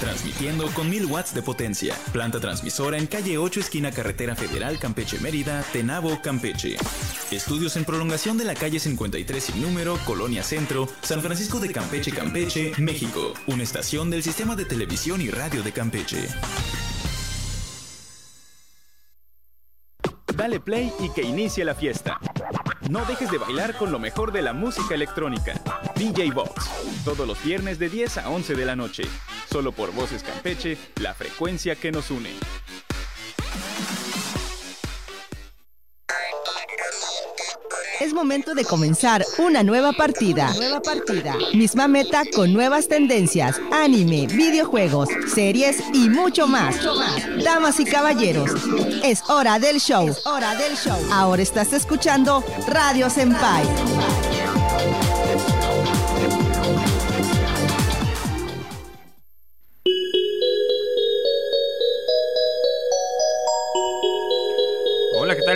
transmitiendo con 1000 watts de potencia. Planta transmisora en calle 8, esquina Carretera Federal Campeche Mérida, Tenabo, Campeche. Estudios en prolongación de la calle 53 sin número, Colonia Centro, San Francisco de Campeche, Campeche, México. Una estación del Sistema de Televisión y Radio de Campeche. Dale play y que inicie la fiesta. No dejes de bailar con lo mejor de la música electrónica. DJ Box. Todos los viernes de 10 a 11 de la noche. Solo por Voces Campeche, la frecuencia que nos une. Es momento de comenzar una nueva partida. Nueva partida. Misma meta con nuevas tendencias, anime, videojuegos, series y mucho más. Damas y caballeros, es hora del show. hora del show. Ahora estás escuchando Radio Senpai.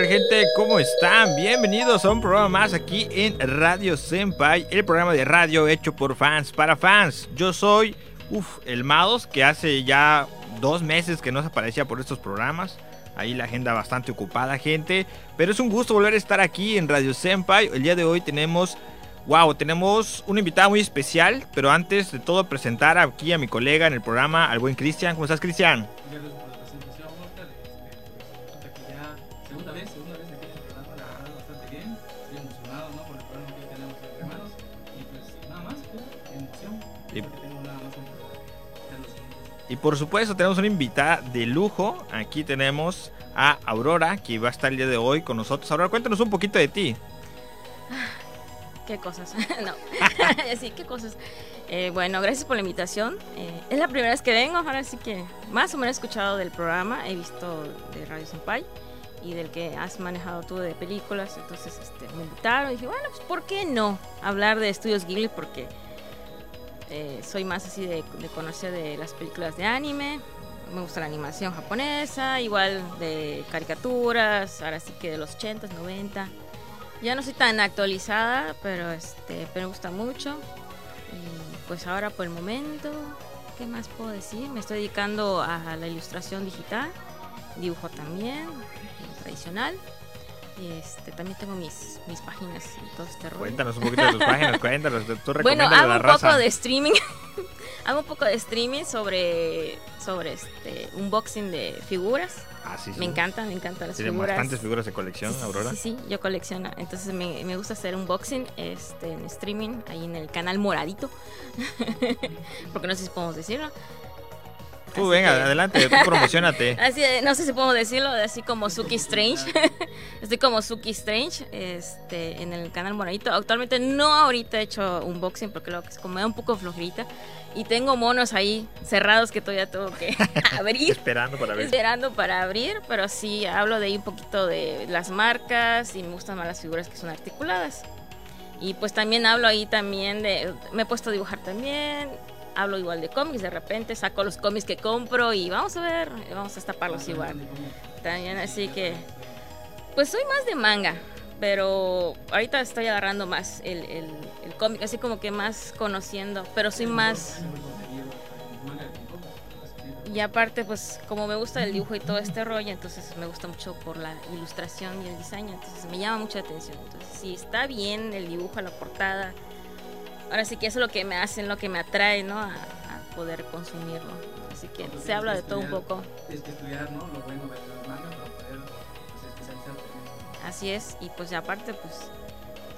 Tal gente? ¿Cómo están? Bienvenidos a un programa más aquí en Radio Senpai, el programa de radio hecho por fans para fans. Yo soy, uff, el Mados, que hace ya dos meses que no se aparecía por estos programas. Ahí la agenda bastante ocupada, gente. Pero es un gusto volver a estar aquí en Radio Senpai. El día de hoy tenemos, wow, tenemos una invitada muy especial. Pero antes de todo, presentar aquí a mi colega en el programa, al buen Cristian. ¿Cómo estás, Cristian? Y por supuesto tenemos una invitada de lujo. Aquí tenemos a Aurora, que va a estar el día de hoy con nosotros. Aurora, cuéntanos un poquito de ti. ¿Qué cosas? no. sí, ¿qué cosas? Eh, bueno, gracias por la invitación. Eh, es la primera vez que vengo, ahora sí que más o menos he escuchado del programa, he visto de Radio Senpai y del que has manejado tú de películas, entonces este, me invitaron y dije, bueno, pues ¿por qué no hablar de estudios Ghibli? Porque eh, soy más así de, conocer de las películas de anime. Me gusta la animación japonesa, igual de caricaturas, ahora sí que de los 80s, 90. Ya no soy tan actualizada, pero este, pero me gusta mucho. Y pues ahora por el momento, ¿qué más puedo decir? Me estoy dedicando a la ilustración digital, dibujo también, tradicional. Este, también tengo mis, mis páginas y todo este rollo. Cuéntanos un poquito de tus páginas, cuéntanos. Tú bueno, hago un poco de streaming. hago un poco de streaming sobre, sobre este unboxing de figuras. Ah, sí, sí. Me encanta, me encantan las ¿Tienen figuras. bastantes figuras de colección, Aurora? Sí, sí, yo colecciono. Entonces me, me, gusta hacer unboxing este, en streaming, ahí en el canal Moradito. Porque no sé si podemos decirlo. Tú venga, adelante, tú promocionate. así, no sé si puedo decirlo, así como Suki Strange. Estoy como Suki Strange este, en el canal Moradito. Actualmente no ahorita he hecho unboxing porque lo que es como un poco flojita. Y tengo monos ahí cerrados que todavía tengo que abrir. Esperando para abrir. Esperando para abrir, pero sí hablo de ahí un poquito de las marcas y me gustan más las figuras que son articuladas. Y pues también hablo ahí también de... Me he puesto a dibujar también hablo igual de cómics, de repente saco los cómics que compro y vamos a ver, vamos a estaparlos igual. También así que, pues soy más de manga, pero ahorita estoy agarrando más el, el, cómic, así como que más conociendo, pero soy más... Y aparte, pues como me gusta el dibujo y todo este rollo, entonces me gusta mucho por la ilustración y el diseño, entonces me llama mucha atención. Entonces, si está bien el dibujo, la portada, ahora sí que eso es lo que me hace, lo que me atrae, ¿no? A, a poder consumirlo. Así que se habla de estudiar, todo un poco. Tienes que estudiar, ¿no? Lo bueno de los para poder pues, especializarte. Así es, y pues aparte, pues,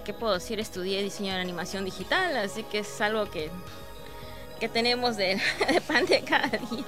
¿qué puedo decir? Estudié diseño de animación digital, así que es algo que, que tenemos de, de pan de cada día.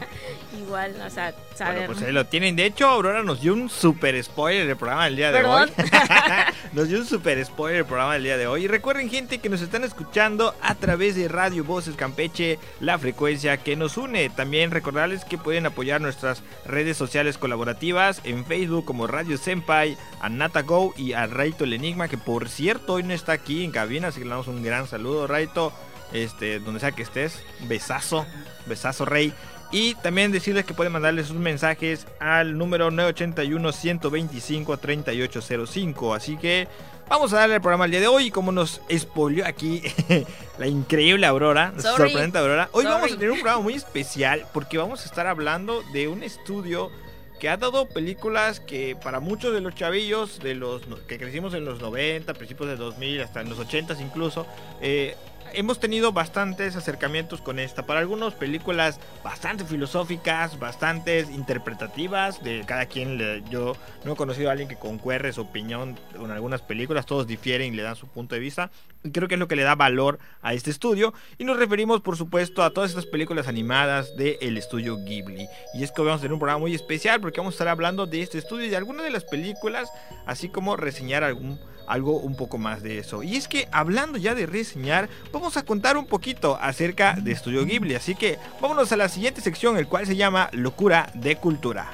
Igual, o sea, saber. Bueno, pues ahí lo tienen. De hecho, Aurora nos dio un super spoiler del programa del día de Perdón. hoy. nos dio un super spoiler del programa del día de hoy. Y recuerden, gente, que nos están escuchando a través de Radio Voces Campeche, la frecuencia que nos une. También recordarles que pueden apoyar nuestras redes sociales colaborativas en Facebook como Radio Senpai, a NataGo y a Raito el Enigma, que por cierto hoy no está aquí en cabina, así que le damos un gran saludo, Raito. Este, donde sea que estés, besazo, besazo rey. Y también decirles que pueden mandarles sus mensajes al número 981-125-3805. Así que, Vamos a darle el programa el día de hoy. Como nos expolió aquí la increíble Aurora, sorprendente Aurora. Hoy vamos a tener un programa muy especial porque vamos a estar hablando de un estudio que ha dado películas que para muchos de los chavillos, de los que crecimos en los 90, principios de 2000, hasta en los 80 incluso, eh, hemos tenido bastantes acercamientos con esta. Para algunos películas bastante filosóficas, bastante interpretativas, de cada quien. le- yo no he conocido a alguien que concuerde su opinión con algunas películas, todos difieren y le dan su punto de vista. Y creo que es lo que le da valor a este estudio. Y nos referimos, por supuesto, a todas estas películas animadas del estudio Ghibli. Y es que vamos a tener un programa muy especial porque vamos a estar hablando de este estudio y de algunas de las películas, así como reseñar algún algo un poco más de eso. Y es que hablando ya de reseñar, vamos a contar un poquito acerca de Estudio Ghibli. Así que vámonos a la siguiente sección, el cual se llama Locura de Cultura.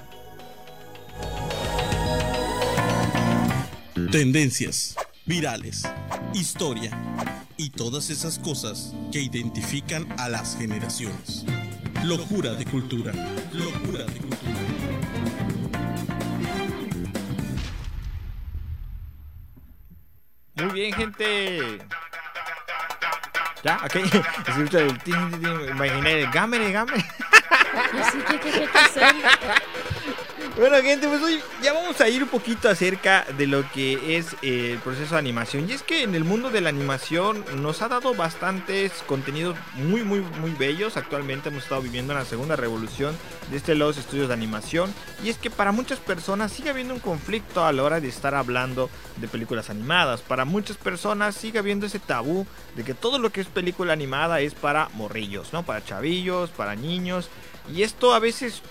Tendencias, virales, historia y todas esas cosas que identifican a las generaciones. Locura de cultura. Locura de cultura. Muy bien, gente. Ya, ok. Escucha el Imaginé. Bueno, gente, pues hoy ya vamos a ir un poquito acerca de lo que es eh, el proceso de animación. Y es que en el mundo de la animación nos ha dado bastantes contenidos muy, muy, muy bellos. Actualmente hemos estado viviendo en la segunda revolución de este los estudios de animación. Y es que para muchas personas sigue habiendo un conflicto a la hora de estar hablando de películas animadas. Para muchas personas sigue habiendo ese tabú de que todo lo que es película animada es para morrillos, ¿no? Para chavillos, para niños. Y esto a veces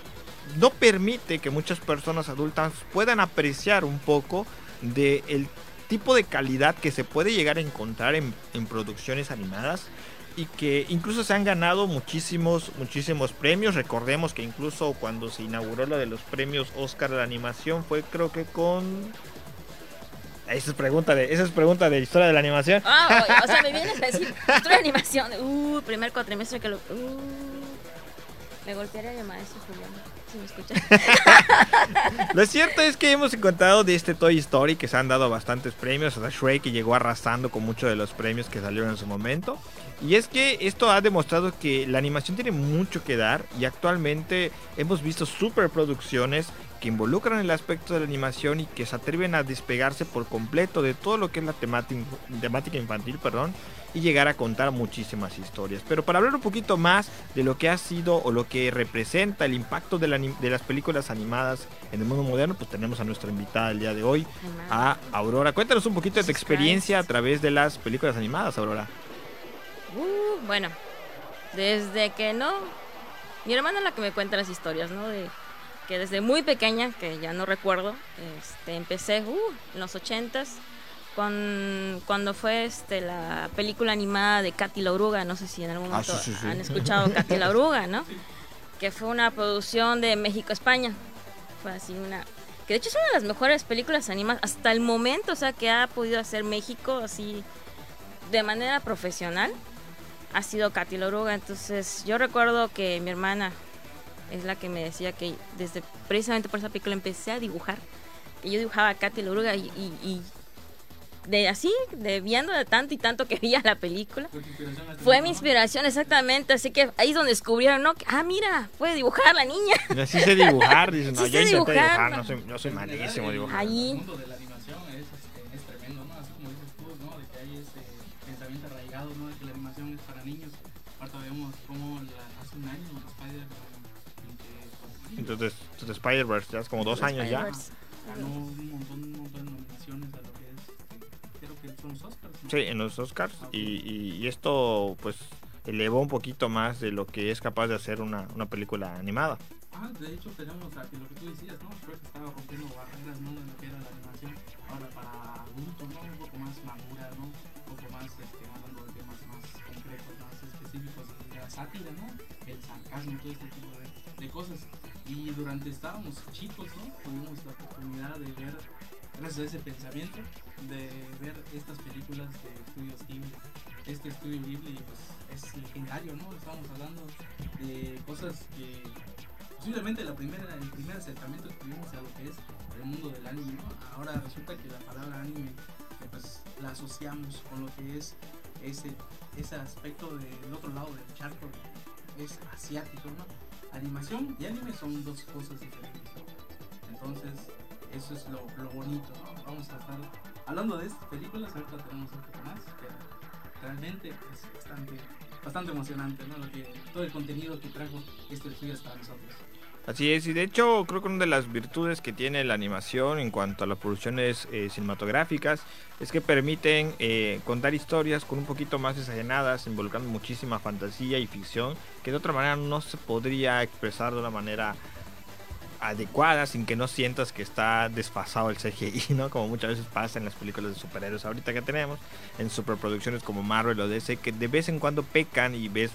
no permite que muchas personas adultas puedan apreciar un poco del el tipo de calidad que se puede llegar a encontrar en, en producciones animadas y que incluso se han ganado muchísimos muchísimos premios recordemos que incluso cuando se inauguró lo de los premios Oscar de la animación fue creo que con esa es pregunta de esa es pregunta de historia de la animación Ah, o, o sea, me vienes a decir, otra animación. Uh, primer cuatrimestre que lo. Uh, me golpearía el maestro. Si me escucha. Lo cierto es que hemos encontrado de este Toy Story que se han dado bastantes premios. Hasta Shrek que llegó arrasando con muchos de los premios que salieron en su momento. Y es que esto ha demostrado que la animación tiene mucho que dar. Y actualmente hemos visto superproducciones que involucran el aspecto de la animación y que se atreven a despegarse por completo de todo lo que es la temática, temática infantil, perdón, y llegar a contar muchísimas historias. Pero para hablar un poquito más de lo que ha sido o lo que representa el impacto de, la anim- de las películas animadas en el mundo moderno, pues tenemos a nuestra invitada el día de hoy, a Aurora. Cuéntanos un poquito de tu experiencia a través de las películas animadas, Aurora. Uh, bueno, desde que no. Mi hermana es la que me cuenta las historias, ¿no? De que desde muy pequeña, que ya no recuerdo, este, empecé uh, en los ochentas, con, cuando fue este, la película animada de Katy la Oruga, no sé si en algún Ah, momento sí, sí, sí. han escuchado Katy la Oruga, ¿no? Que fue una producción de México-España. Fue así una... Que de hecho es una de las mejores películas animadas hasta el momento, o sea, que ha podido hacer México así de manera profesional ha sido Katy la Oruga. Entonces, yo recuerdo que mi hermana es la que me decía que desde precisamente por esa película empecé a dibujar. Y yo dibujaba a Katy la Oruga y, y- y de así, de viendo de tanto y tanto que veía la película. Fue tu inspiración a tu Fue mamá. mi inspiración, exactamente. Así que ahí es donde descubrieron, ¿no? Que, Ah, mira, puede dibujar la niña. Y así sé dibujar, dicen, no, Sí yo sé intenté dibujar, dibujar, ¿no? no soy, yo soy malísimo dibujando. Ahí. El mundo de la animación es, este, es tremendo, ¿no? Así como dices tú, ¿no? De que hay ese pensamiento arraigado, ¿no? De que la animación es para niños. Aparte vemos cómo Spider-Man Entonces, entonces Spider-Verse, ya es como dos años ya. Ganó un montón, un montón de nominaciones a lo que es, creo que son los Oscars. ¿no? Sí, en los Oscars. Y, y- y esto, pues, elevó un poquito más de lo que es capaz de hacer una, una película animada. Ah, de hecho tenemos aquí lo que tú decías, ¿no? Creo que estaba rompiendo barreras, ¿no? De lo que era la animación. Ahora para adultos, ¿no? Un poco más madura, ¿no? Un poco más, este, hablando de temas más concretos, más específicos, de la sátira, ¿no? El sarcasmo, todo este tipo de, de cosas. Y durante estábamos chicos, ¿no? Tuvimos la oportunidad de ver, gracias a ese pensamiento, de ver estas películas de estudios Ghibli. Este estudio Ghibli, pues, es legendario, ¿no? Estamos hablando de cosas que posiblemente la primera, el primer acercamiento que tuvimos a lo que es el mundo del anime, ¿no? Ahora resulta que la palabra anime pues la asociamos con lo que es ese, ese aspecto del otro lado del charco, es asiático, ¿no? Animación y anime son dos cosas diferentes, Entonces, eso es lo, bonito. Vamos a estar hablando de estas películas, ahorita tenemos un poco más, pero realmente es bastante, bastante emocionante, ¿no? Lo que, todo el contenido que trajo este estudio para nosotros. Así es, y de hecho creo que una de las virtudes que tiene la animación en cuanto a las producciones eh, cinematográficas es que permiten eh, contar historias con un poquito más desajenadas, involucrando muchísima fantasía y ficción, que de otra manera no se podría expresar de una manera adecuada sin que no sientas que está desfasado el CGI, ¿no? Como muchas veces pasa en las películas de superhéroes ahorita que tenemos, en superproducciones como Marvel o DC, que de vez en cuando pecan y ves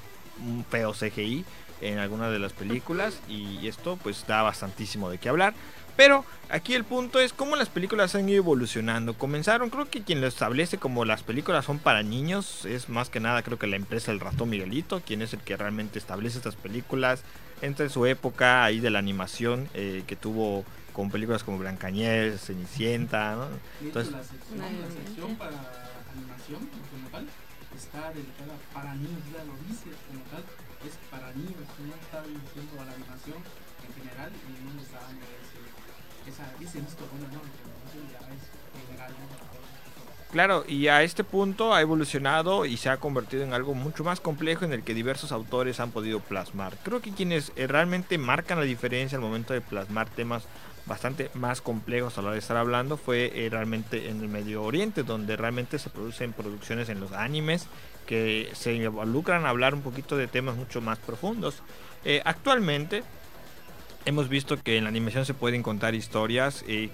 un feo CGI en algunas de las películas y esto pues da bastantísimo de qué hablar. Pero aquí el punto es cómo las películas han ido evolucionando. Comenzaron, creo que quien lo establece como las películas son para niños es más que nada creo que la empresa El Ratón Miguelito, quien es el que realmente establece estas películas entre su época ahí de la animación eh, que tuvo con películas como Blancanieves, Cenicienta, ¿no? Entonces, la sección, la sección para animación como tal está dedicada para niños, ya lo dice como tal es para no está diciendo a la animación en general y no está dando esa, ese bueno, ¿no? ya es general, Claro, y a este punto ha evolucionado y se ha convertido en algo mucho más complejo en el que diversos autores han podido plasmar. Creo que quienes eh, realmente marcan la diferencia al momento de plasmar temas bastante más complejos a la hora de estar hablando fue eh, realmente en el Medio Oriente, donde realmente se producen producciones en los animes que se involucran a hablar un poquito de temas mucho más profundos. Eh, actualmente hemos visto que en la animación se pueden contar historias eh,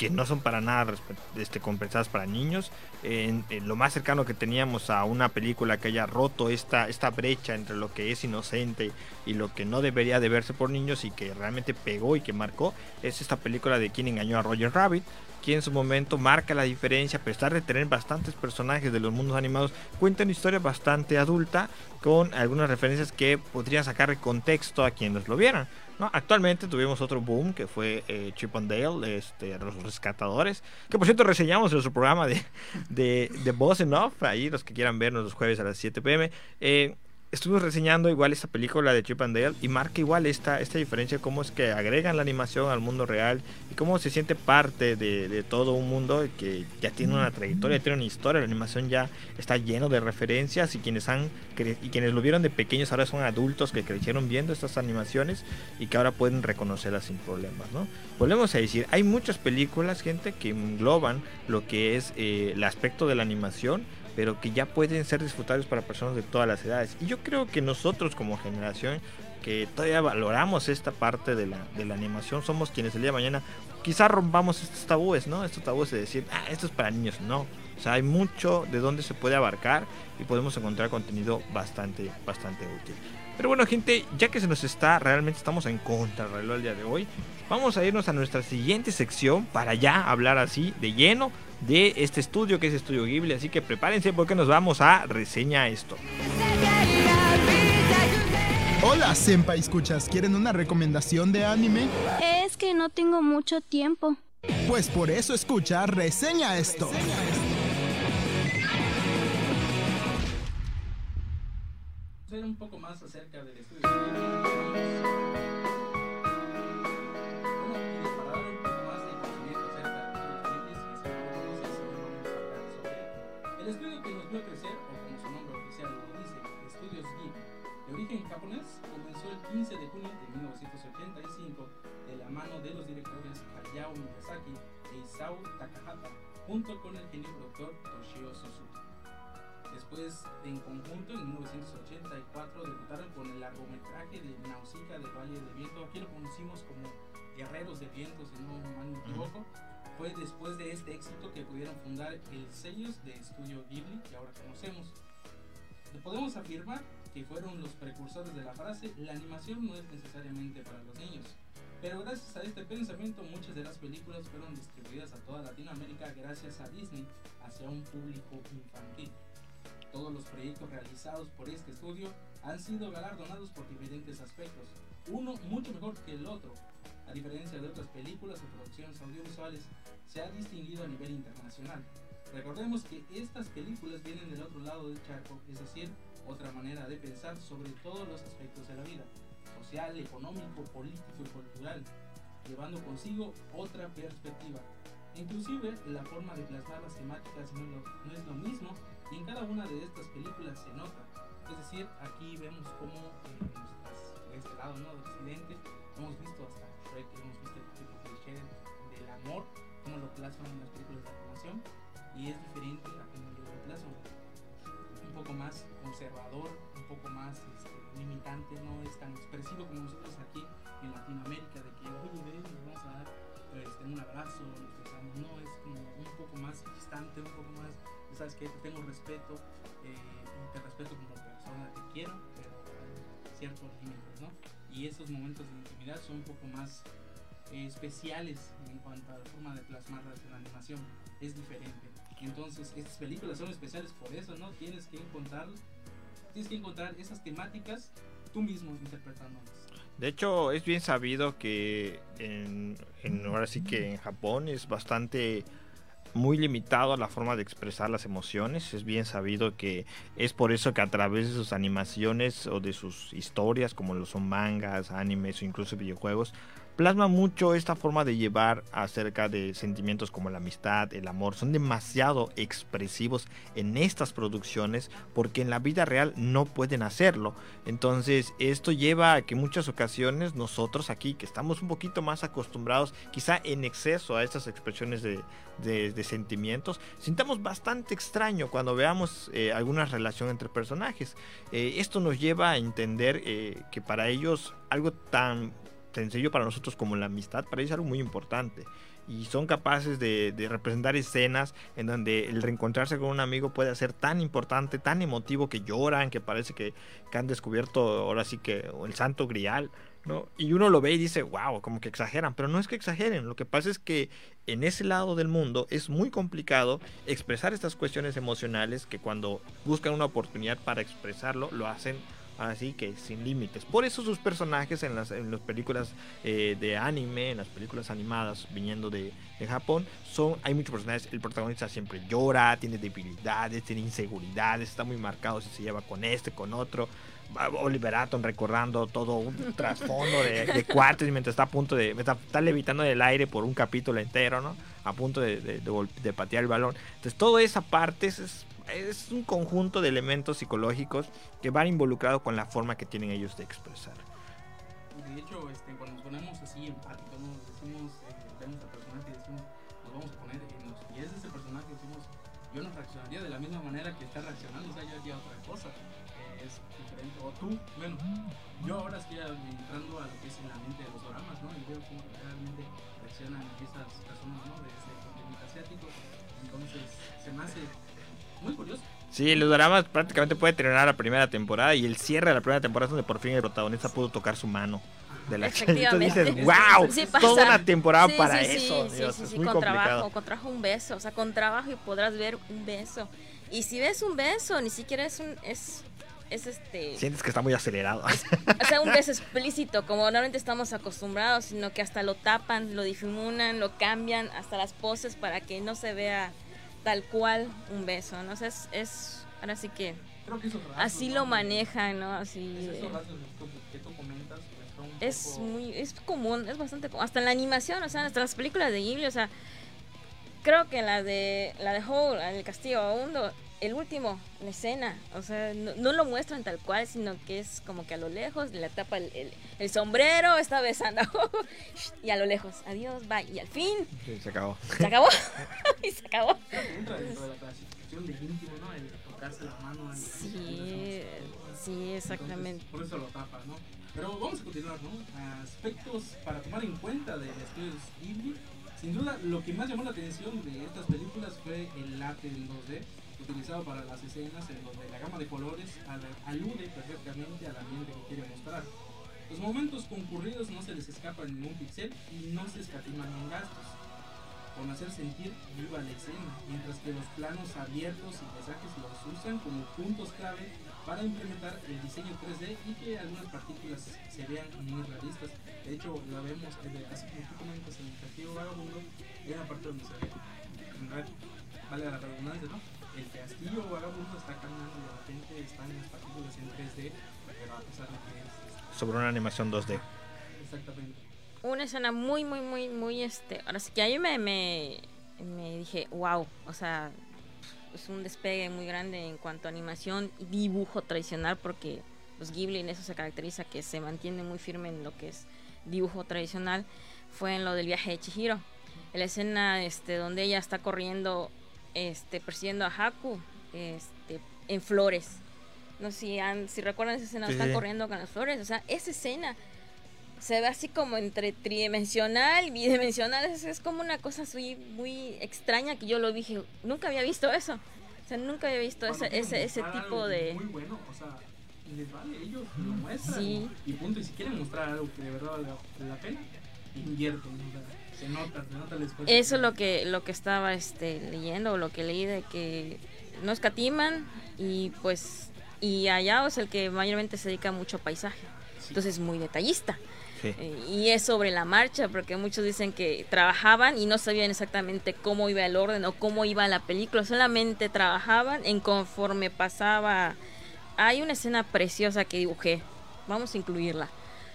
que no son para nada este, compensadas para niños. En, lo más cercano que teníamos a una película que haya roto esta, esta brecha entre lo que es inocente y lo que no debería de verse por niños y que realmente pegó y que marcó es esta película de quien engañó a Roger Rabbit que en su momento marca la diferencia, a pesar de tener bastantes personajes de los mundos animados, cuenta una historia bastante adulta con algunas referencias que podrían sacar de contexto a quienes lo vieran. ¿No? Actualmente tuvimos otro boom que fue eh, Chip and Dale, este, los rescatadores, que por cierto reseñamos en nuestro programa de, de, de Boss Enough, ahí los que quieran vernos los jueves a las 7 pm. Eh, estuvimos reseñando igual esta película de Chip and Dale y marca igual esta, esta diferencia, cómo es que agregan la animación al mundo real y cómo se siente parte de, todo un mundo que ya tiene una trayectoria, tiene una historia, la animación ya está lleno de referencias y quienes han y quienes lo vieron de pequeños ahora son adultos que crecieron viendo estas animaciones y que ahora pueden reconocerlas sin problemas, ¿no? Volvemos a decir, hay muchas películas, gente, que engloban lo que es eh, el aspecto de la animación pero que ya pueden ser disfrutables para personas de todas las edades. Y yo creo que nosotros como generación que todavía valoramos esta parte de la, de la animación, somos quienes el día de mañana quizás rompamos estos tabúes, ¿no? Estos tabúes de decir, ah, esto es para niños, no. O sea, hay mucho de donde se puede abarcar y podemos encontrar contenido bastante, bastante útil. Pero bueno, gente, ya que se nos está, realmente estamos en contra del reloj el día de hoy, vamos a irnos a nuestra siguiente sección para ya hablar así de lleno de este estudio que es Estudio Ghibli. Así que prepárense porque nos vamos a reseña esto. Hola, Senpai escuchas, ¿quieren una recomendación de anime? Es que no tengo mucho tiempo. Pues por eso escucha reseña esto. un poco más acerca del estudio. Isao Takahata junto con el genio productor Toshio Suzuki. Después, en conjunto, en 1984 debutaron con el largometraje de Nausicaa del Valle del Viento. Aquí lo conocimos como Guerreros de Viento, si no me equivoco. Fue después de este éxito que pudieron fundar el sellos de estudio Ghibli que ahora conocemos. Podemos afirmar que fueron los precursores de la frase la animación no es necesariamente para los niños. Pero gracias a este pensamiento muchas de las películas fueron distribuidas a toda Latinoamérica gracias a Disney hacia un público infantil. Todos los proyectos realizados por este estudio han sido galardonados por diferentes aspectos, uno mucho mejor que el otro. A diferencia de otras películas o producciones audiovisuales, se ha distinguido a nivel internacional. Recordemos que estas películas vienen del otro lado del charco, es decir, otra manera de pensar sobre todos los aspectos de la vida, social, económico, político y cultural, llevando consigo otra perspectiva. Inclusive la forma de plasmar las temáticas no no es lo mismo y en cada una de estas películas se nota. Es decir, aquí vemos cómo eh, de este lado ¿no? del occidente hemos visto hasta Shrek, hemos visto el tipo cliché del amor, cómo lo plasman en las películas de animación y es diferente a cómo lo plasman un poco más conservador, un poco más no es tan expresivo como nosotros aquí en Latinoamérica, de que, oye, ven, nos vamos a dar este, un abrazo, nos besamos, no, es como un poco más distante, un poco más, sabes que tengo respeto, eh, y te respeto como persona, te quiero, pero hay ciertos límites, ¿no? Y esos momentos de intimidad son un poco más eh, especiales en cuanto a la forma de plasmarlas en la animación, es diferente. Entonces, estas películas son especiales por eso, ¿no? Tienes que encontrar, tienes que encontrar esas temáticas tú mismo. De hecho, es bien sabido que en, ahora sí que en Japón es bastante muy limitado a la forma de expresar las emociones. Es bien sabido que es por eso que a través de sus animaciones o de sus historias, como lo son mangas, animes o incluso videojuegos, plasma mucho esta forma de llevar acerca de sentimientos como la amistad, el amor. Son demasiado expresivos en estas producciones porque en la vida real no pueden hacerlo. Entonces esto lleva a que muchas ocasiones nosotros aquí, que estamos un poquito más acostumbrados quizá en exceso a estas expresiones de, sentimientos, sintamos bastante extraño cuando veamos eh, alguna relación entre personajes. Eh, esto nos lleva a entender eh, que para ellos algo tan sencillo para nosotros como la amistad, para ellos es algo muy importante. Y son capaces de, representar escenas en donde el reencontrarse con un amigo puede ser tan importante, tan emotivo que lloran, que parece que, que han descubierto ahora sí que el santo grial. ¿no? Y uno lo ve y dice, wow, como que exageran, pero no es que exageren, lo que pasa es que en ese lado del mundo es muy complicado expresar estas cuestiones emocionales que cuando buscan una oportunidad para expresarlo, lo hacen así que sin límites. Por eso sus personajes en las, en las películas eh, de anime, en las películas animadas viniendo de, de, Japón, son, hay muchos personajes, el protagonista siempre llora, tiene debilidades, tiene inseguridades, está muy marcado si se lleva con este, con otro. Oliver Atom recordando todo un trasfondo de, de cuartos mientras está a punto de está, está, levitando del aire por un capítulo entero, ¿no? A punto de, de, de patear el balón. Entonces, toda esa parte es, es es un conjunto de elementos psicológicos que van involucrados con la forma que tienen ellos de expresar. De hecho, este, cuando nos ponemos así empáticos, nos decimos, eh, vemos al personaje y decimos, nos vamos a poner en los pies de ese personaje, decimos, yo no reaccionaría de la misma manera que está reaccionando, o sea, yo haría otra cosa, eh, es diferente, o tú, bueno, yo ahora Sí, los dramas prácticamente puede terminar la primera temporada y el cierre de la primera temporada es donde por fin el protagonista pudo tocar su mano. De la Efectivamente. Entonces dices, wow, Sí, toda una temporada sí, para sí, eso. Sí, Dios, sí, es sí, muy con complicado. trabajo, con trabajo un beso, o sea, con trabajo y podrás ver un beso. Y si ves un beso, ni siquiera es un es es este Sientes que está muy acelerado. o sea, un beso explícito, como normalmente estamos acostumbrados, sino que hasta lo tapan, lo difuminan, lo cambian, hasta las poses para que no se vea tal cual un beso, ¿no? O sea, es, es ahora sí que Creo que esos rasgos, así ¿no? lo manejan, ¿no? Así Es esos rasgos que tú comentas, pues son un es poco- muy es común, es bastante común. Hasta en la animación, o sea, hasta las películas de Ghibli, o sea, creo que la de la de Howl, la del Castillo Abundo, el último, la escena, o sea, no, no lo muestran tal cual, sino que es como que a lo lejos le tapa el, el- el sombrero, está besando y a lo lejos, adiós, bye, y al fin Sí, se acabó. se acabó y se acabó. Creo que entra dentro de la clasificación de íntimo, ¿no? El tocarse la mano. el- Sí, sí, exactamente. Entonces, por eso lo tapa, ¿no? Pero vamos a continuar, ¿no? Aspectos para tomar en cuenta del estudio Ghibli. Sin duda, lo que más llamó la atención de estas películas fue el arte en 2D, utilizado para las escenas en donde la gama de colores al- alude perfectamente al ambiente que quiere mostrar. Los momentos concurridos no se les escapa ningún pixel y no se escatiman en gastos con hacer sentir viva la escena, mientras que los planos abiertos y paisajes los usan como puntos clave para implementar el diseño 3D y que algunas partículas se vean muy realistas. De hecho, la vemos, eh, así como tú comentas en el castillo vagabundo, una parte donde se ve en vale la redundancia, ¿no? El castillo vagabundo está caminando y de repente están las partículas en 3D, pero a pesar de que es... Sobre una animación 2D. Exactamente. Una escena muy, muy, muy, muy, este... Ahora sí que ahí me, me, me dije, wow, o sea, es un despegue muy grande en cuanto a animación y dibujo tradicional porque pues Ghibli en eso se caracteriza que se mantiene muy firme en lo que es dibujo tradicional fue en lo del viaje de Chihiro. En la escena este donde ella está corriendo este persiguiendo a Haku este en flores. No sé si, han, si recuerdan esa escena Sí, están corriendo con las flores. O sea esa escena se ve así como entre tridimensional y bidimensional. Es, es como una cosa así muy extraña que yo lo dije. Nunca había visto eso. O sea, nunca había visto ese, ese, ese tipo de... Muy bueno, o sea, les vale, ellos lo muestran. Sí. Y punto. Y si quieren mostrar algo que de verdad vale la, pena, invierten. se nota, se nota el esfuerzo. Eso es lo que, lo que estaba este, leyendo, o lo que leí de que no escatiman y pues... Y allá es el que mayormente se dedica mucho a paisaje. Entonces es muy detallista. Sí. Eh, Y es sobre la marcha, porque muchos dicen que trabajaban y no sabían exactamente cómo iba el orden o cómo iba la película, solamente trabajaban en conforme pasaba. Hay una escena preciosa que dibujé, vamos a incluirla.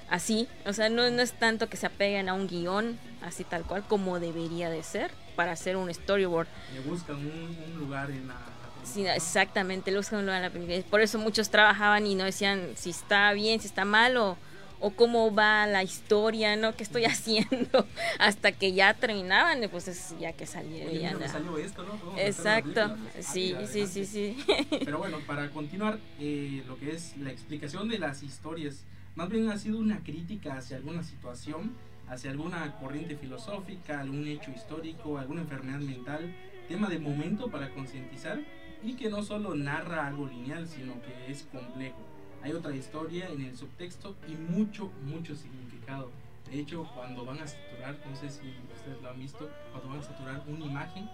Así, o sea, no, no es tanto que se apeguen a un guion, así tal cual, como debería de ser, para hacer un storyboard. Le buscan un, un lugar en la. Sí, película. exactamente, lo buscan en la película. Por eso muchos trabajaban y no decían si está bien, si está mal o, o cómo va la historia, ¿no? ¿Qué estoy haciendo? Hasta que ya terminaban, pues es ya que salió. Oye, ya salió esto, ¿no? Exacto. Ah, sí, sí, sí, sí. Pero bueno, para continuar, eh, lo que es la explicación de las historias, más bien ha sido una crítica hacia alguna situación, hacia alguna corriente filosófica, algún hecho histórico, alguna enfermedad mental, tema de momento para concientizar y que no solo narra algo lineal, sino que es complejo. Hay otra historia en el subtexto y mucho, mucho significado. De hecho, cuando van a saturar, no sé si ustedes lo han visto, cuando van a saturar una imagen,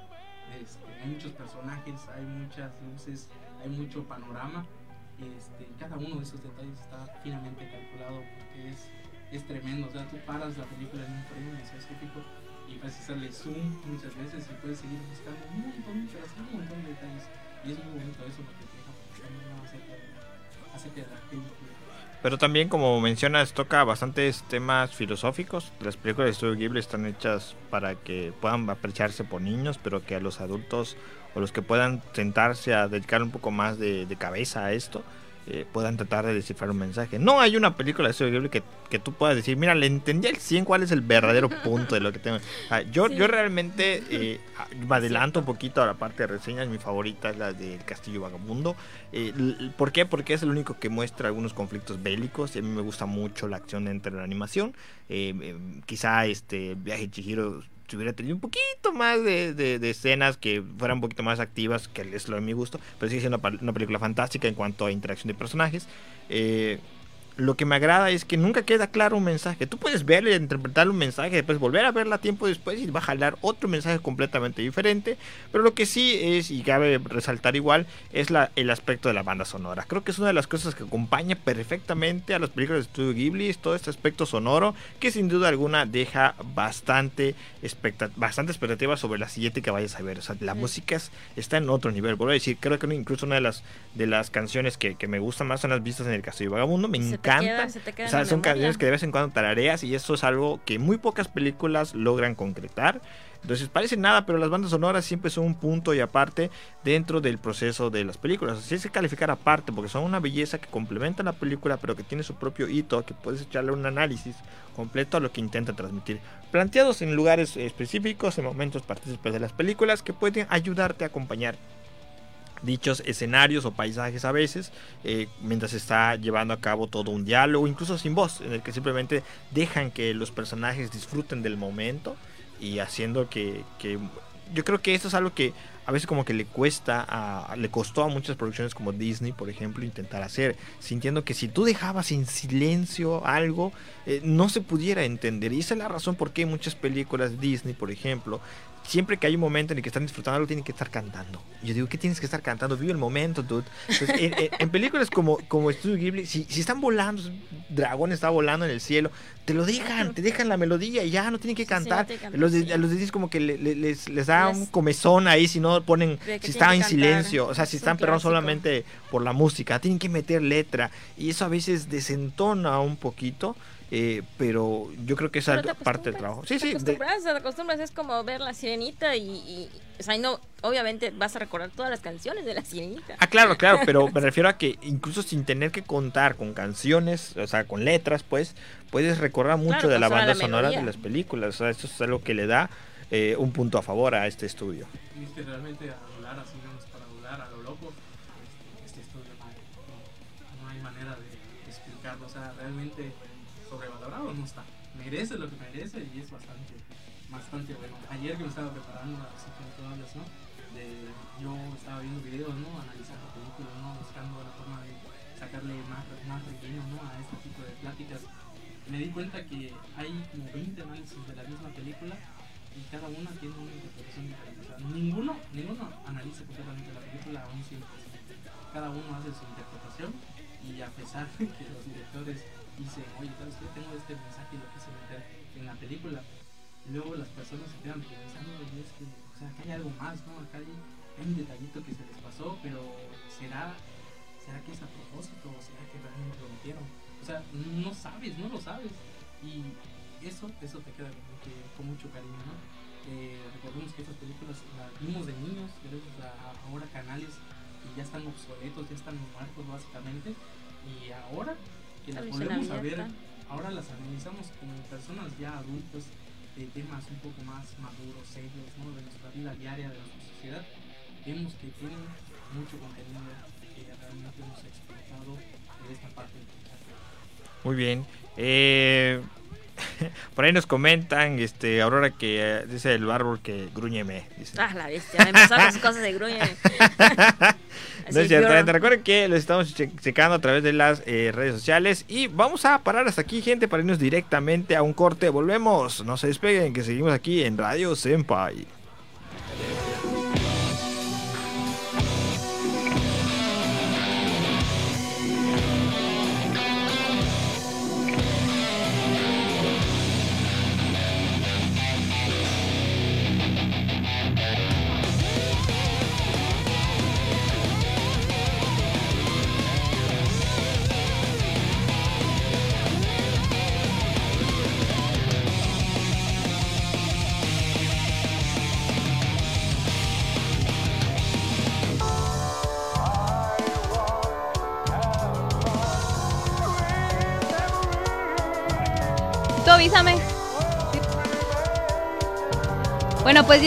este, hay muchos personajes, hay muchas luces, hay mucho panorama. Este, cada uno de esos detalles está finamente calculado porque es, es tremendo. O sea, tú paras la película en un frame específico y puedes hacerle zoom muchas veces y puedes seguir buscando un montón, así un de detalles. Y es muy bonito eso porque te deja pensando de, Pero también, como mencionas, toca bastantes temas filosóficos. Las películas de Studio Ghibli están hechas para que puedan apreciarse por niños, pero que a los adultos o los que puedan sentarse a dedicar un poco más de cabeza a esto, eh, puedan tratar de descifrar un mensaje. No hay una película de Studio Ghibli que, que tú puedas decir, mira, le entendí al 100 cuál es el verdadero punto de lo que tengo. Ah, yo, Sí. yo realmente eh, me adelanto un poquito a la parte de reseñas. Mi favorita es la del Castillo Vagabundo. Eh, ¿Por qué? Porque es el único que muestra algunos conflictos bélicos. A mí me gusta mucho la acción entre la animación. Eh, eh, quizá este Viaje Chihiro hubiera tenido un poquito más de, de- escenas que fueran un poquito más activas, que es lo de mi gusto, pero sigue siendo una, una película fantástica en cuanto a interacción de personajes. Eh, lo que me agrada es que nunca queda claro un mensaje. Tú puedes verle, interpretar un mensaje, después volver a verla tiempo después y va a jalar otro mensaje completamente diferente. Pero lo que sí es, y cabe resaltar igual, es la, el aspecto de la banda sonora. Creo que es una de las cosas que acompaña perfectamente a las películas de Studio Ghibli, es todo este aspecto sonoro que sin duda alguna deja bastante, expecta- bastante expectativa sobre la siguiente que vayas a ver. O sea, la Sí. música es- está en otro nivel. Vuelvo a decir, creo que incluso una de las, de las canciones que, que me gustan más son las vistas en el Castillo Vagabundo. Me Se te o sea, son memoria. canciones que de vez en cuando tarareas y eso es algo que muy pocas películas logran concretar. Entonces parece nada, pero las bandas sonoras siempre son un punto y aparte dentro del proceso de las películas. Así es que calificar aparte porque son una belleza que complementa la película, pero que tiene su propio hito, que puedes echarle un análisis completo a lo que intenta transmitir. Planteados en lugares específicos, en momentos partícipes de las películas, que pueden ayudarte a acompañar dichos escenarios o paisajes a veces eh, mientras está llevando a cabo todo un diálogo incluso sin voz en el que simplemente dejan que los personajes disfruten del momento y haciendo que, que yo creo que esto es algo que a veces como que le cuesta a, le costó a muchas producciones como Disney por ejemplo intentar hacer sintiendo que si tú dejabas en silencio algo eh, no se pudiera entender. Y esa es la razón por qué muchas películas Disney por ejemplo siempre que hay un momento en el que están disfrutando algo, tienen que estar cantando. Yo digo, ¿qué tienes que estar cantando? Vive el momento, dude. Entonces, en, en- en películas como, como Studio Ghibli, si, si están volando, dragón está volando en el cielo, te lo dejan, te dejan la melodía y ya no tienen que cantar. cantar, los de, sí. a los de Disney como que le- le- les, les da Les- un comezón ahí si no ponen, si están en silencio, o sea, si Es están clásico. solamente por la música, tienen que meter letra y eso a veces desentona un poquito. Eh, pero yo creo que es algo- te parte del trabajo. Sí, te sí, de- acostumbras, te acostumbras, es como ver la sirenita y, y o sea, no, obviamente vas a recordar todas las canciones de la sirenita. Ah, claro, claro, pero me refiero a que incluso sin tener que contar con canciones, o sea, con letras, pues, puedes recordar mucho Claro, de la banda la sonora de las películas. O sea, eso es algo que le da eh, un punto a favor a este estudio. Adular así, para a lo loco, este, este estudio no, no hay manera de explicarlo. O sea, realmente sobrevalorado no está. Merece lo que merece y es bastante, bastante bueno. Ayer que me estaba preparando, tú hablas, ¿no? De, yo estaba viendo videos, ¿no? Analizando películas, ¿no? Buscando la forma de sacarle más, más relleno, ¿no? A este tipo de pláticas. Me di cuenta que hay como 20 análisis de la misma película y cada una tiene una interpretación diferente. O sea, ninguno, ninguno analiza completamente la película a un 100%. Cada uno hace su interpretación y a pesar de que los directores dicen, oye, ¿sabes qué? Tengo este mensaje y lo quise meter en la película. Luego las personas se quedan pensando es que, o sea, acá hay algo más, ¿no? Acá hay, un detallito que se les pasó, pero ¿será, ¿será que es a propósito o será que realmente lo metieron? O sea, no sabes, no lo sabes. Y eso, eso te queda con mucho cariño, ¿no? Eh, recordemos que estas películas las vimos de niños, gracias a ahora canales que ya están obsoletos, ya están muertos básicamente. Y ahora que las volvemos a ver, ahora las analizamos como personas ya adultos de temas un poco más maduros, serios, ¿no? De nuestra vida diaria, de nuestra sociedad. Vemos que tienen mucho contenido que realmente hemos explotado de esta parte del Muy bien. Eh, por ahí nos comentan, este, Aurora, que eh, dice el bárbaro que gruñeme. Dice. Ah, la bestia, me empezó a hacer cosas de gruñe. No es cierto, gente, recuerden que lo estamos che- checando a través de las eh, redes sociales y vamos a parar hasta aquí, gente, para irnos directamente a un corte. Volvemos, no se despeguen, que seguimos aquí en Radio Senpai.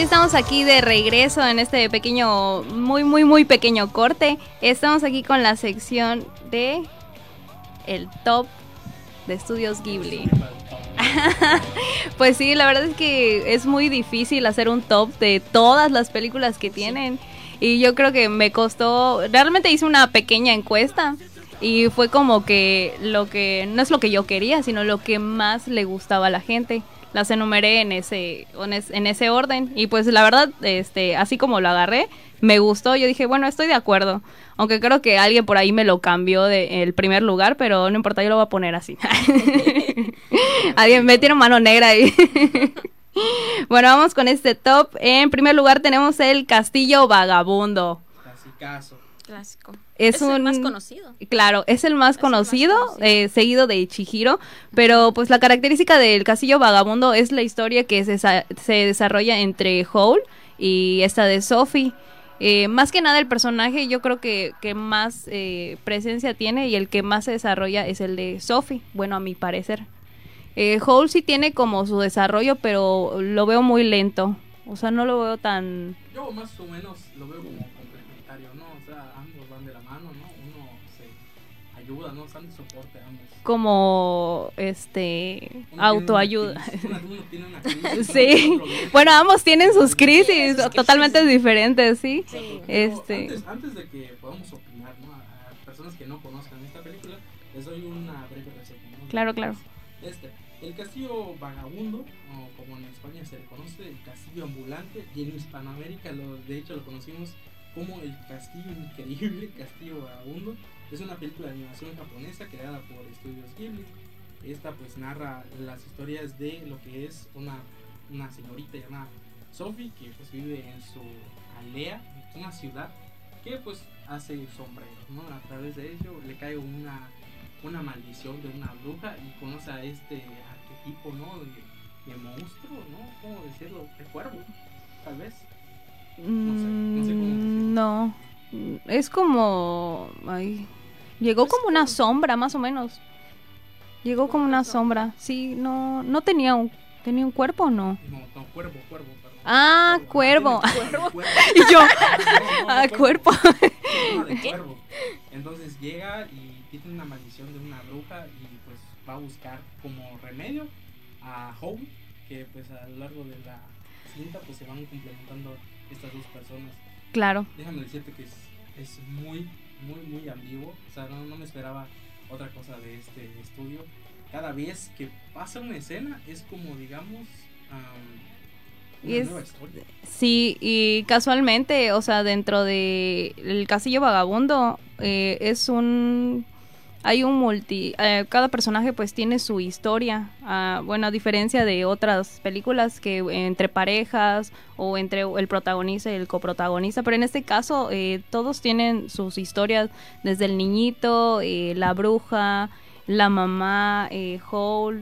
Estamos aquí de regreso en este pequeño, muy, muy, muy pequeño corte. Estamos aquí con la sección de el top de estudios Ghibli. pues sí, la verdad es que es muy difícil hacer un top de todas las películas que tienen. Y yo creo que me costó, realmente hice una pequeña encuesta y fue como que lo que, no es lo que yo quería, sino lo que más le gustaba a la gente. Las enumeré en ese, en es- en ese orden y pues la verdad, este, así como lo agarré, me gustó. Yo dije, bueno, estoy de acuerdo. Aunque creo que alguien por ahí me lo cambió de el primer lugar, pero no importa, yo lo voy a poner así. alguien me tiene mano negra ahí. bueno, vamos con este top. En primer lugar tenemos el Castillo Vagabundo. Clasicazo. Clásico. Es, Es un el más conocido. Claro, es el más conocido, eh, seguido de Chihiro, pero pues la característica del Castillo Vagabundo es la historia que se, se desarrolla entre Howl y esta de Sophie. Eh, más que nada el personaje yo creo que, que más eh, presencia tiene y el que más se desarrolla es el de Sophie, bueno a mi parecer. Eh, Howl sí tiene como su desarrollo, pero lo veo muy lento, o sea no lo veo tan... Yo más o menos lo veo como como este autoayuda. Sí. Bueno, ambos tienen sus crisis totalmente diferentes, sí. Este antes, antes de que podamos opinar, ¿no? A, personas que no conozcan esta película, les doy una breve reseña. ¿no? Claro, claro. Este, El castillo vagabundo, o como en España se le conoce, el castillo ambulante, y en Hispanoamérica lo, de hecho lo conocimos como el castillo increíble, castillo vagabundo. Es una película de animación japonesa creada por Estudios Ghibli. Esta pues narra las historias de lo que es una, una señorita llamada Sophie que pues vive en su aldea, una ciudad que pues hace sombreros, ¿no? A través de ello le cae una, una maldición de una bruja y conoce a este arquetipo, ¿no? De, monstruo, ¿no? ¿Cómo decirlo? De cuervo, tal vez. No sé, no sé cómo decirlo. No, es como... Ay, llegó como una sombra, más o menos. Llegó como una sombra. Sí, no, no tenía un, tenía un cuerpo o no. No, no, cuervo, cuervo, perdón. Ah, cuervo. y yo, ah, cuerpo. de cuervo. Entonces llega y tiene una maldición de una bruja y pues va a buscar como remedio a Hope, que pues a lo largo de la cinta pues se van complementando estas dos personas. Claro. Déjame decirte que es, es muy, muy, muy ambiguo. O sea, no, no me esperaba otra cosa de este estudio. Cada vez que pasa una escena es como, digamos, um, una nueva historia. Sí, y casualmente, o sea, dentro de el Castillo Vagabundo eh, es un hay un multi, eh, cada personaje pues tiene su historia, uh, bueno, a diferencia de otras películas que entre parejas o entre el protagonista y el coprotagonista, pero en este caso eh, todos tienen sus historias, desde el niñito, eh, la bruja, la mamá, eh,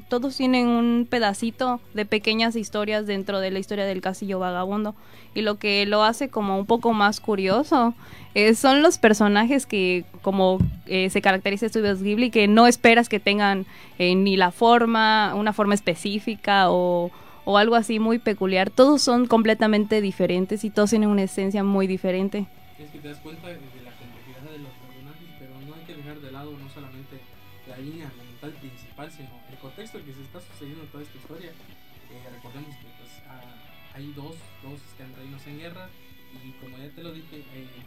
todos tienen un pedacito de pequeñas historias dentro de la historia del castillo vagabundo. Y lo que lo hace como un poco más curioso eh, son los personajes que, como eh, se caracteriza Estudios Ghibli, que no esperas que tengan eh, ni la forma, una forma específica o, o algo así muy peculiar. Todos son completamente diferentes y todos tienen una esencia muy diferente. Te das cuenta de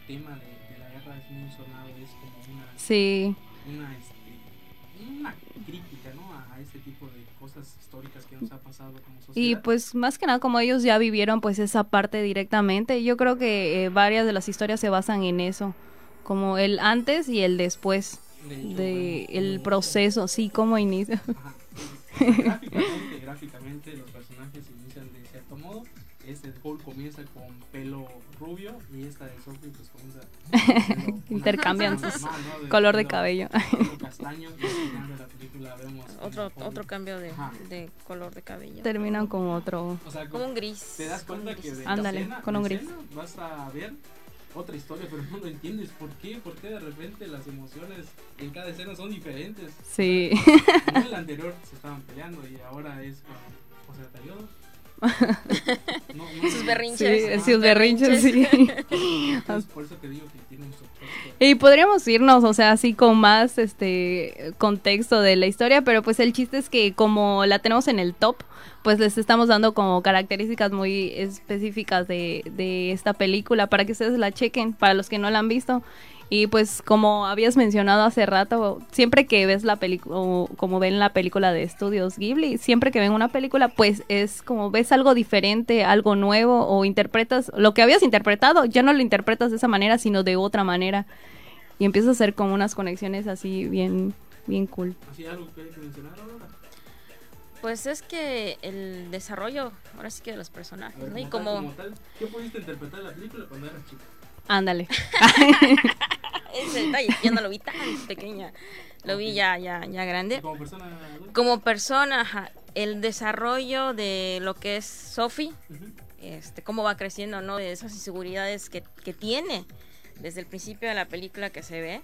tema de, de, la guerra es muy sonado, es como una, sí. una, este, una crítica ¿no? a, a ese tipo de cosas históricas que nos ha pasado como sociedad. Y pues más que nada como ellos ya vivieron pues esa parte directamente, yo creo que eh, varias de las historias se basan en eso, como el antes y el después De hecho, de bueno, el proceso, sí, como inicia. Gráficamente, gráficamente los personajes inician de cierto modo. Este Hulk comienza con pelo rubio y esta de Sophie pues Intercambian sus color de cabello. Otro, otro cambio de, de color de cabello. Terminan con otro. O sea, Como un gris. te das cuenta que de Ándale, escena, con un gris. vas a ver otra historia, pero no lo entiendes. ¿Por qué? ¿Por qué de repente las emociones en cada escena son diferentes? Sí. No en la anterior se estaban peleando y ahora es con José Taliodo. No, no Sus berrinches. Sí, sus berrinches, sí. Entonces, por eso te digo que tiene un subtexto. Y podríamos irnos, o sea, así con más este contexto de la historia, pero pues el chiste es que como la tenemos en el top, pues les estamos dando como características muy específicas de, de esta película para que ustedes la chequen, para los que no la han visto. Y pues como habías mencionado hace rato, siempre que ves la película, o como ven la película de estudios Ghibli, siempre que ven una película, pues es como ves algo diferente, algo nuevo, o interpretas lo que habías interpretado, ya no lo interpretas de esa manera, sino de otra manera. Y empiezas a hacer como unas conexiones así bien, bien cool. ¿Así algo que hay que mencionar ahora? Pues es que el desarrollo, ahora sí que de los personajes, ver, ¿no? Y como, tal, como... como tal, ¿qué pudiste interpretar la película cuando eras chica? Ándale. Ese detalle, yo no lo vi tan pequeña, lo vi ya, ya, ya grande. Como persona adulta. Como persona, ajá, el desarrollo de lo que es Sophie, Ujú. este, cómo va creciendo, ¿no? De esas inseguridades que, que tiene desde el principio de la película que se ve,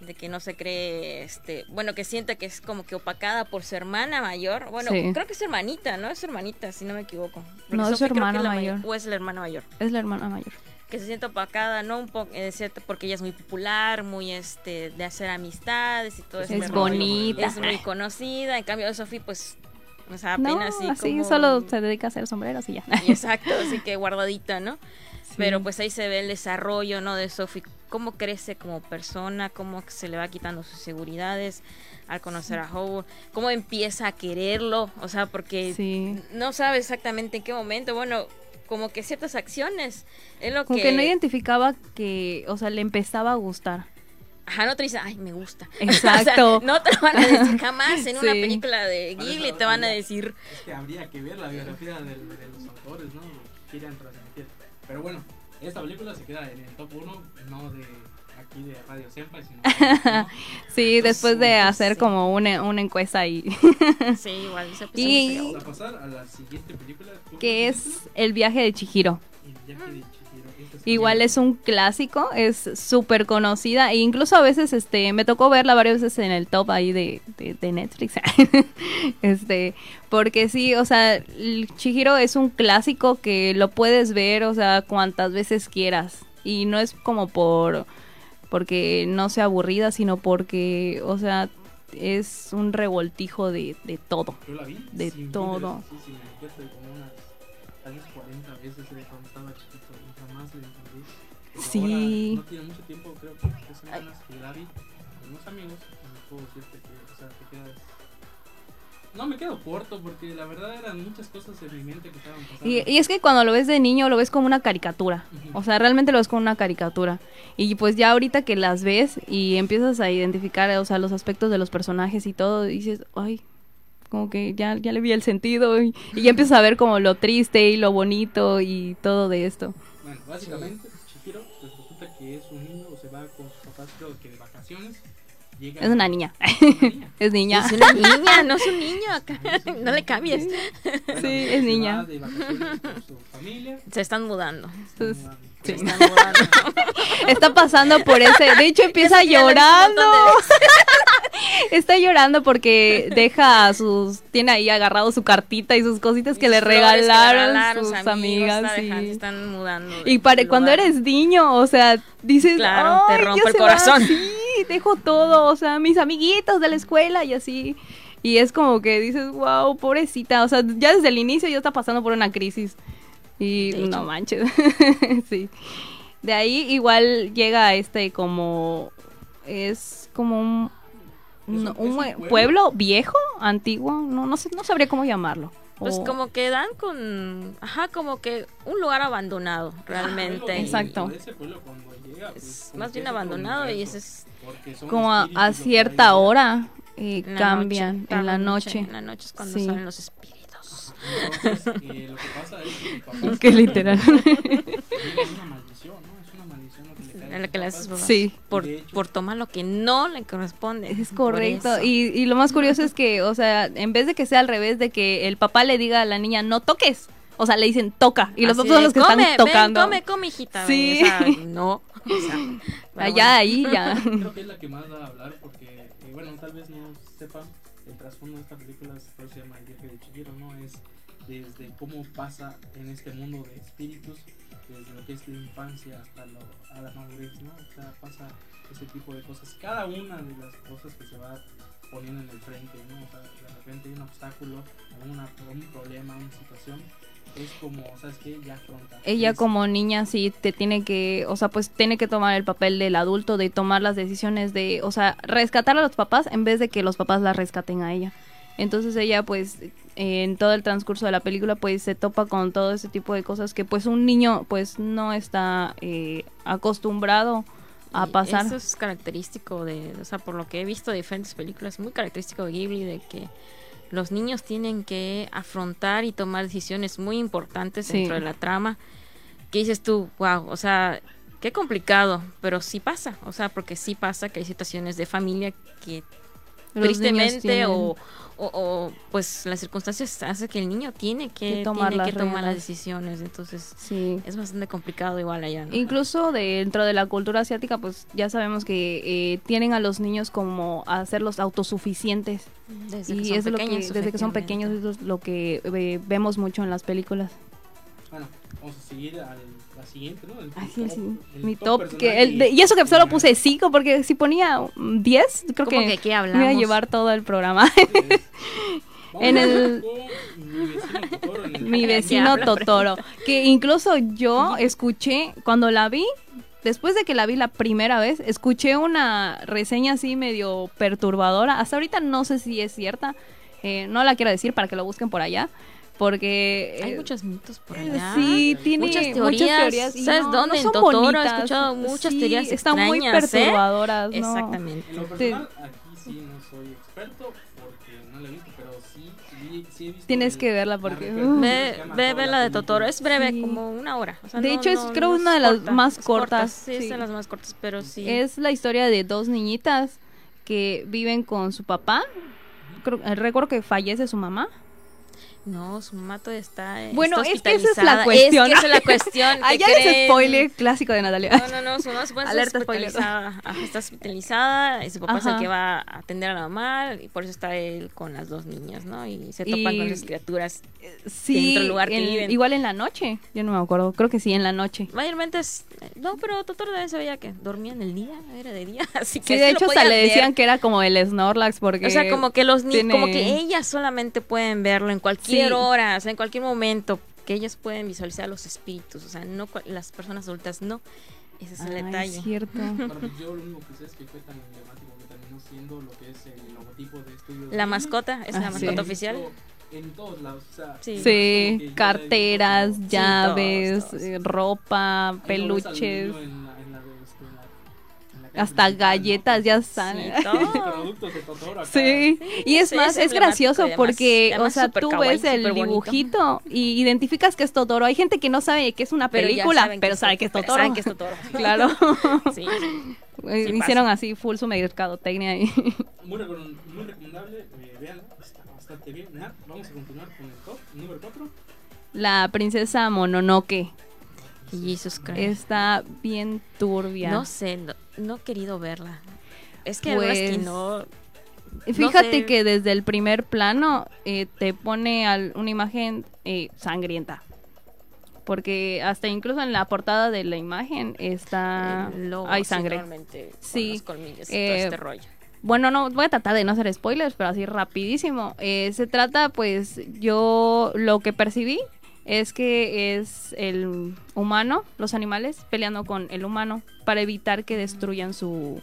de que no se cree, este, bueno, que siente que es como que opacada por su hermana mayor. Bueno, Sí. creo que es hermanita, ¿no? Es hermanita, si no me equivoco. Porque No, es su hermana mayor. O es la hermana mayor. Es la hermana mayor. Que se siente opacada, ¿no? Un poco, eh, cierto, porque ella es muy popular, muy, este, de hacer amistades y todo Es eso. Es bonita. Es muy conocida, en cambio Sophie pues, o sea, No, apenas así, así como- solo se dedica a hacer sombreros y ya. exacto, así que guardadita, ¿no? Pero pues ahí se ve el desarrollo, ¿no? De Sophie cómo crece como persona, cómo se le va quitando sus seguridades al conocer a Howard, cómo empieza a quererlo, o sea, porque no sabe exactamente en qué momento, bueno, como que ciertas acciones es lo como que... no identificaba que, o sea, le empezaba a gustar. Ajá, no te dicen, ay, me gusta. Exacto. no te lo van a decir jamás en una película de Ghibli, te van a decir. Es que habría que ver la biografía de, los autores, ¿no? Quieren transmitir. Pero bueno, esta película se queda en el top 1, no de aquí de Radio sino. sí, después de hacer como una, una encuesta ahí. sí, igual se Y vamos a pasar a la siguiente película. Que es El viaje de Chihiro. El viaje de Chihiro. Igual es un clásico, es súper conocida e incluso a veces este me tocó verla varias veces en el top ahí de, de, Netflix. este, porque sí, o sea, Chihiro es un clásico que lo puedes ver, o sea, cuantas veces quieras y no es como por porque no sea aburrida, sino porque, o sea, es un revoltijo de, de todo. Yo la vi de todo. Sí, sí, me como unas, tal vez 40 veces cuando estaba chiquito y jamás le entendí. sí. no tiene mucho tiempo, creo que tres semanas que la vi con unos amigos, y puedo decirte no me quedo corto porque la verdad eran muchas cosas en mi mente que estaban pasando. Y, y es que cuando lo ves de niño lo ves como una caricatura. O sea, realmente lo ves como una caricatura. Y pues ya ahorita que las ves y empiezas a identificar, o sea, los aspectos de los personajes y todo, dices, ay, como que ya, ya le vi el sentido y, ya empiezas a ver como lo triste y lo bonito y todo de esto. Bueno, básicamente, Chihiro, pues resulta que es un niño, o se va con sus papás, creo que de vacaciones es una niña. es niña. Es una niña, no es un niño acá. No le cambies. Sí, es niña. Se están mudando. Se están mudando. Está pasando por ese. De hecho, empieza llorando. Está llorando porque deja sus. Tiene ahí agarrado su cartita y sus cositas que le regalaron, sus amigas. y... están mudando. Y para, cuando eres niño, o sea, dices. Claro, te rompe el corazón. Sí, dejo todo, o sea, mis amiguitos de la escuela y así. Y es como que dices, wow, pobrecita. O sea, ya desde el inicio ya está pasando por una crisis. Y no manches. sí. De ahí igual llega este como. Es como un. un, pueblo? viejo, antiguo. No, no, sé, no sabría cómo llamarlo. Pues como que dan con, ajá, como que un lugar abandonado, realmente. Exacto. Pues, más bien abandonado y ese es como a, cierta hora eh, cambian en la noche. En la noche es cuando salen los espíritus. Entonces, eh, lo que pasa es que papá que literal. que le cae. La que le sí. Por, por tomar lo que no le corresponde. Es correcto. Y, y lo más curioso es que, o sea, en vez de que sea al revés, de que el papá le diga a la niña, no toques. O sea, le dicen toca. Y los otros son los que están tocando. Ven, come, come, hijita. Sí. o sea, no. O sea, Allá, ahí, ya. Creo que es la que más va a hablar porque, eh, bueno, tal vez no sepan el trasfondo de esta película, se llama El viaje de Chihiro, ¿no? Es desde cómo pasa en este mundo de espíritus, desde lo que es la infancia hasta lo, a la madurez, ¿no? O sea, pasa ese tipo de cosas. Cada una de las cosas que se va poniendo en el frente, ¿no? O sea, de repente hay un obstáculo, una, un problema, una situación es como, ¿sabes qué? Ya afronta. Ella como niña sí te tiene que, o sea, pues tiene que tomar el papel del adulto, de tomar las decisiones de, o sea, rescatar a los papás en vez de que los papás la rescaten a ella. Entonces ella pues en todo el transcurso de la película pues se topa con todo ese tipo de cosas que pues un niño pues no está eh, acostumbrado a pasar. Eso es característico de, o sea, por lo que he visto de diferentes películas, muy característico de Ghibli de que los niños tienen que afrontar y tomar decisiones muy importantes dentro de la trama. Que dices tú, wow, o sea, qué complicado, pero sí pasa, o sea, porque sí pasa que hay situaciones de familia que tristemente o, o, pues las circunstancias hacen que el niño tiene que, tomar, tiene las, que tomar las decisiones, entonces sí. es bastante complicado igual allá. Incluso dentro de la cultura asiática, pues ya sabemos que eh, tienen a los niños como a hacerlos autosuficientes. Desde y es lo que, desde que son pequeños es lo que eh, vemos mucho en las películas. Bueno, vamos a seguir al siguiente, ¿no? sí, sí. Mi top. que el, y eso que solo puse 5, porque si ponía 10, creo que, que me iba a llevar todo el programa. en el mi vecino Totoro, que incluso yo escuché cuando la vi después de que la vi la primera vez, escuché una reseña así medio perturbadora. Hasta ahorita no sé si es cierta. Eh, no la quiero decir para que lo busquen por allá. Porque hay muchos mitos por allá. Sí, tiene muchas teorías. ¿Sabes dónde? en Totoro he escuchado muchas teorías Están muy perturbadoras. ¿no? Exactamente. En lo personal, aquí sí no soy experto porque no la he visto, pero sí, sí, sí he visto Tienes el- que verla la porque... uh, Ve, ve, ve la de. Totoro. Es breve, Sí. como una hora. O sea, De no- hecho, es, no- creo, no una de las corta, más es corta. cortas, Sí, es de las más cortas, pero sí. Es la historia de dos niñitas que viven con su papá. Creo- eh, recuerdo que fallece su mamá. No, su todavía está. eh, Bueno, está es que esa es la cuestión. Es que esa es la cuestión. ¿qué Allá es creen? spoiler clásico de Natalia. No, no, no, su mamá se puede estar Alerta spoiler. hospitalizada. Ajá, está hospitalizada y su papá es el Ajá. que va a atender a la mamá y por eso está él con las dos niñas, ¿no? Y se topan Y- con esas criaturas. Sí, dentro del lugar que en- viven. igual en la noche. Yo no me acuerdo. Creo que sí, en la noche. Mayormente es. No, pero Totoro también se veía que dormía en el día, era de día. Así que Sí, de hecho hasta le decían que era como el Snorlax porque... O sea, como que los niños, tiene- como que ellas solamente pueden verlo en cualquier Sí. hora, o sea, en cualquier momento, que ellas pueden visualizar los espíritus, o sea, no las personas adultas no. Ese es el Ay, detalle. es cierto. Pues yo lo único que sé es que fue tan emblemático que terminó siendo lo que es el logotipo de estudios. La Ghibli. mascota, es Ah, la sí. mascota oficial. En todos lados, o sea, Sí. Sí, carteras, llaves, todos, todos. eh, ropa, peluches, en la- en la- este, en la- en la calle hasta principal, ¿no? galletas ya están. todo. Productos de Totoro acá. Sí, y es Sí, más, es gracioso porque, o sea, tú kawaii, ves el dibujito y identificas que es Totoro. Hay gente que no sabe que es una película, saben pero sabe que es Totoro. saben que es Totoro. Claro. Sí. Eh, Sí Hicieron pasa. así full su mercadotecnia ahí. Muy, recom- muy recomendable, eh, véanla, está bastante bien. Vamos a continuar con el top número 4. La princesa Mononoke Jesus Christ. está bien turbia. No sé, no, no he querido verla. Es que verdad es que Pues, no. Fíjate sé. que desde el primer plano eh, te pone al- una imagen eh, sangrienta. Porque hasta incluso en la portada de la imagen está lobo hay sangre. con Sí, los colmillos y eh, todo este rollo. Bueno, no voy a tratar de no hacer spoilers, pero así rapidísimo. Eh, se trata, pues, yo lo que percibí es que es el humano, los animales, peleando con el humano para evitar que destruyan su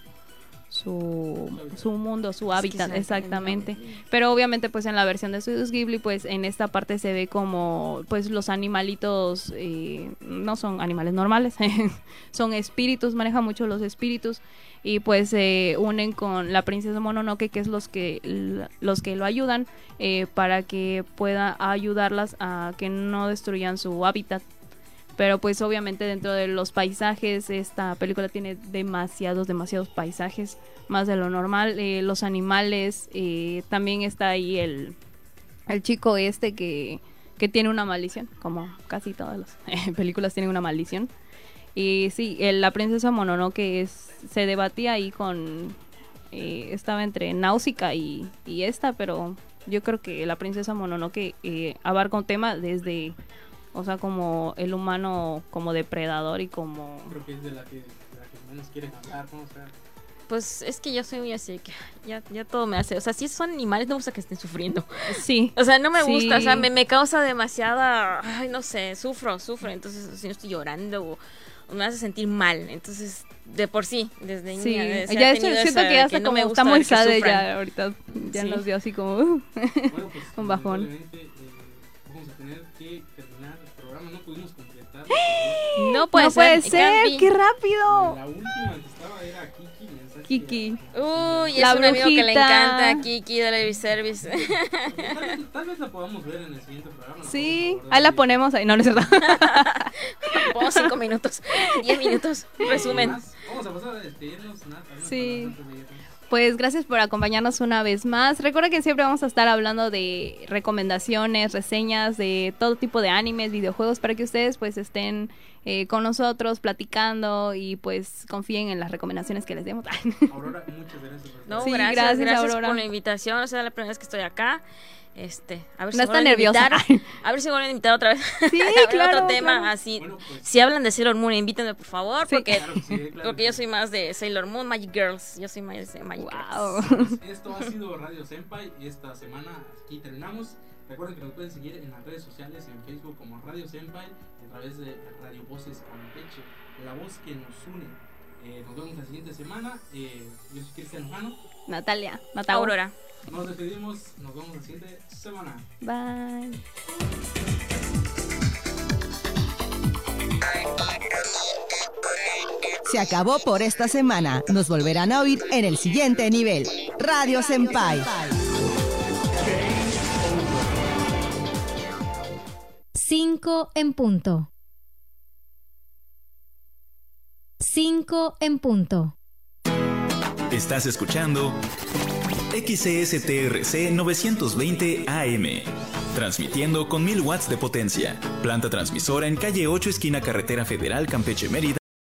su, su mundo, su hábitat, exactamente. Pero obviamente, pues en la versión de Studios Ghibli, pues en esta parte se ve como, pues los animalitos eh, no son animales normales, son espíritus, maneja mucho los espíritus y pues se unen con la princesa Mononoke, que es los que los que lo ayudan eh, para que pueda ayudarlas a que no destruyan su hábitat. Pero pues obviamente dentro de los paisajes, esta película tiene demasiados, demasiados paisajes, más de lo normal. Eh, los animales, eh, también está ahí el, el chico este que, que tiene una maldición, como casi todas las películas tienen una maldición. Y sí, el- la princesa Mononoke es, se debatía ahí con... eh, estaba entre Náusica y, y esta, pero yo creo que la princesa Mononoke eh, abarca un tema desde... O sea, como el humano como depredador y como... Creo que es de la que, de la que menos quieren hablar, ¿no? O sea, Pues es que yo soy muy así, que ya, ya todo me hace. O sea, si son animales, no me gusta que estén sufriendo. Sí. O sea, no me Sí. gusta, o sea, me, me causa demasiada. Ay, no sé, sufro, sufro. Entonces, si no estoy llorando o, o me hace sentir mal. Entonces, de por sí, desde Sí, niña. ya tenido siento que ya está no como, me gusta está muy sad ya ahorita, ya Sí. nos dio así como uh, bueno, pues un bajón. eh, vamos a tener que terminar el programa. No pudimos completar. No puede no ser. puede ser, qué rápido. La última que estaba era Kiki. Kiki. Uy, La es un amigo que le encanta Kiki de la Service. Tal vez, tal vez la podamos ver en el siguiente programa. Sí, ahí la ponemos ahí. No, no es cierto. Pongo cinco minutos, diez minutos, resumen. Vamos a pasar a despedirnos. Algunas Sí. irnos. Pues gracias por acompañarnos una vez más. Recuerda que siempre vamos a estar hablando de recomendaciones, reseñas de todo tipo de animes, videojuegos para que ustedes pues estén eh, con nosotros platicando y pues confíen en las recomendaciones que les demos. Aurora, muchas gracias. por No, estar Sí, gracias, gracias, gracias, Aurora. por la invitación. O sea, la primera vez que estoy acá. Este, a ver si No me está vuelven a nerviosa. invitar. A ver si vuelven a invitar otra vez. Sí, A claro, otro tema claro. así. Bueno, pues- Si hablan de Sailor Moon, invítenme por favor, Sí. porque Claro sí, claro porque que yo soy más de Sailor Moon, Magic Girls. Yo soy más de Magic Girls. Wow. Pues esto ha sido Radio Senpai. Esta semana aquí terminamos. Recuerden que nos pueden seguir en las redes sociales, en Facebook como Radio Senpai, a través de Radio Voces Campeche, la voz que nos une. Eh, nos vemos la siguiente semana. Eh, yo soy Cristian Lujano. Natalia, Natalia. Aurora. Nos despedimos, nos vemos la siguiente semana. Bye. Se acabó por esta semana. Nos volverán a oír en el siguiente nivel. Radio Senpai. 5 en punto. 5 en punto. Estás escuchando XCSTRC 920 AM. Transmitiendo con 1000 watts de potencia. Planta transmisora en calle 8 esquina carretera federal Campeche Mérida.